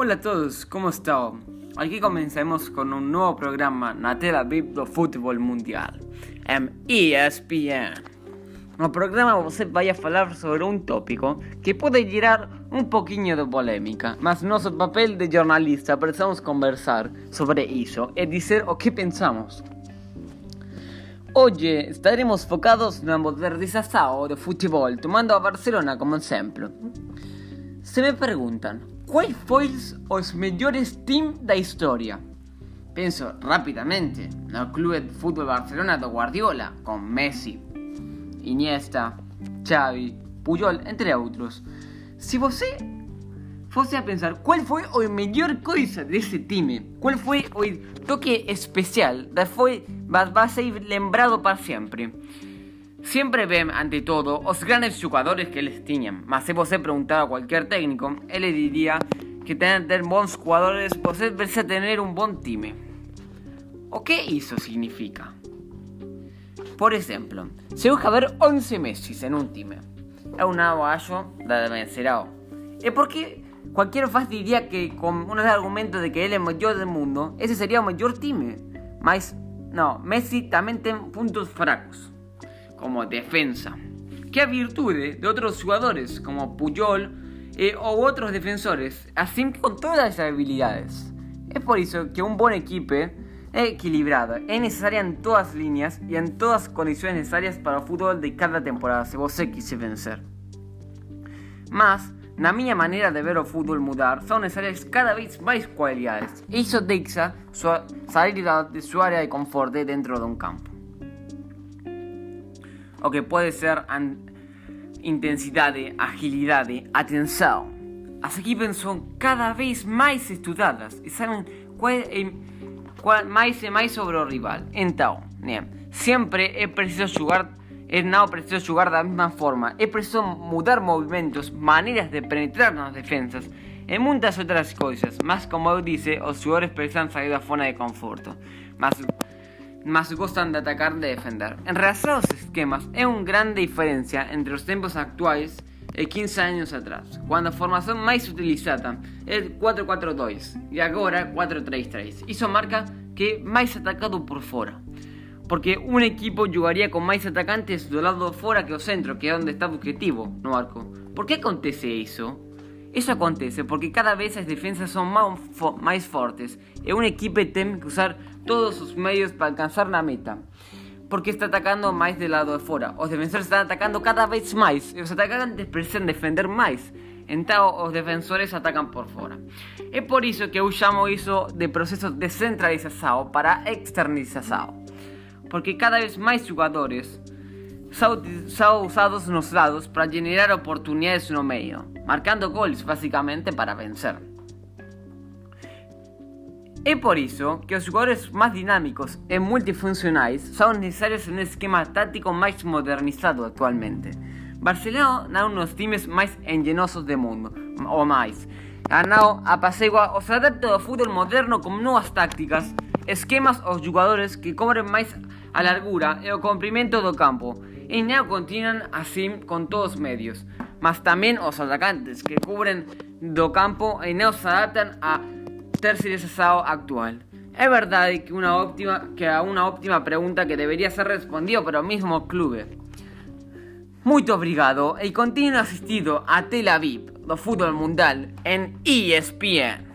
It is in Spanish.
Hola a todos, como estão? Aqui começamos com um novo programa na tela VIP do futebol mundial, em ESPN. No programa você vai falar sobre um tópico que pode gerar um pouquinho de polêmica, mas nosso papel de jornalista precisamos conversar sobre isso e dizer o que pensamos. Hoje estaremos focados na modernização do futebol, tomando a Barcelona como exemplo. Se me perguntam quais foram os melhores times da história, penso rapidamente no Clube de Futebol Barcelona do Guardiola, com Messi, Iniesta, Xavi, Puyol, entre outros. Se você fosse a pensar qual foi a melhor coisa desse time, qual foi o toque especial, foi, vai ser lembrado para sempre. Sempre vem, ante todo, os grandes jogadores que eles tinham, mas se você perguntar a qualquer técnico, ele diria que tem ter bons jogadores, você precisa ter um bom time. O que isso significa? Por exemplo, se busca haver 11 Messi en un time, eu não acho da vencerá. É porque qualquer faz diria que com um argumento de que ele é o melhor do mundo, esse seria o melhor time. Mas não, Messi também tem pontos fracos, como defensa, que a virtude de outros jogadores, como Puyol eh, ou outros defensores, assim com todas as habilidades. É por isso que um bom equipe equilibrada. Es necesaria en todas líneas y en todas condiciones necesarias para el fútbol de cada temporada, se você quise vencer. Mas, na minha maneira de ver o fútbol mudar, são necesarias cada vez más cualidades. Isso deixa salir de su área de confort dentro de un campo. O que puede ser intensidad, agilidad, atención. As equipes son cada vez más estudadas y saben cuál mais e mais sobre o rival. Então, né, sempre é preciso jogar, é não preciso jogar da mesma forma, é preciso mudar movimentos, maneiras de penetrar nas defensas e muitas outras coisas. Mas como eu disse, os jogadores precisam sair da zona de conforto. Mas mas gostam de atacar de defender. Em relação aos esquemas, é uma grande diferença entre os tempos atuais e 15 anos atrás, quando a formação mais utilizada é 4-4-2 e agora 4-3-3. Isso marca que é mais atacado por fora. Porque um equipo jogaria com mais atacantes do lado que o centro, que é onde está o objetivo no arco. Por que acontece isso? Isso acontece porque cada vez as defensas são mais fortes e uma equipe tem que usar todos os meios para alcançar na meta porque está atacando más del lado de fuera. Los defensores están atacando cada vez más. Los atacantes precisam defender más. Entonces los defensores atacan por fuera. Es por eso que yo llamo eso de proceso descentralizado para externalizado. Porque cada vez más jugadores son usados en los lados para generar oportunidades no medio, marcando goles básicamente para vencer. É por isso que os jogadores mais dinâmicos e multifuncionais são necessários um esquema tático mais modernizado atualmente. Barcelona é um dos times mais engenhosos do mundo, ou mais. Arnau apacigua ou se adapta ao futebol moderno com novas tácticas, esquemas aos jogadores que cobrem mais a largura e o comprimento do campo, e não continuam assim com todos os medios, mas também os atacantes que cobrem do campo e não se adaptam a tercerizado actual. Es verdad que, una óptima, que a una óptima pregunta que debería ser respondida por el mismo club. Muy obrigado y continúe asistido a Tel Aviv, do fútbol mundial, en ESPN.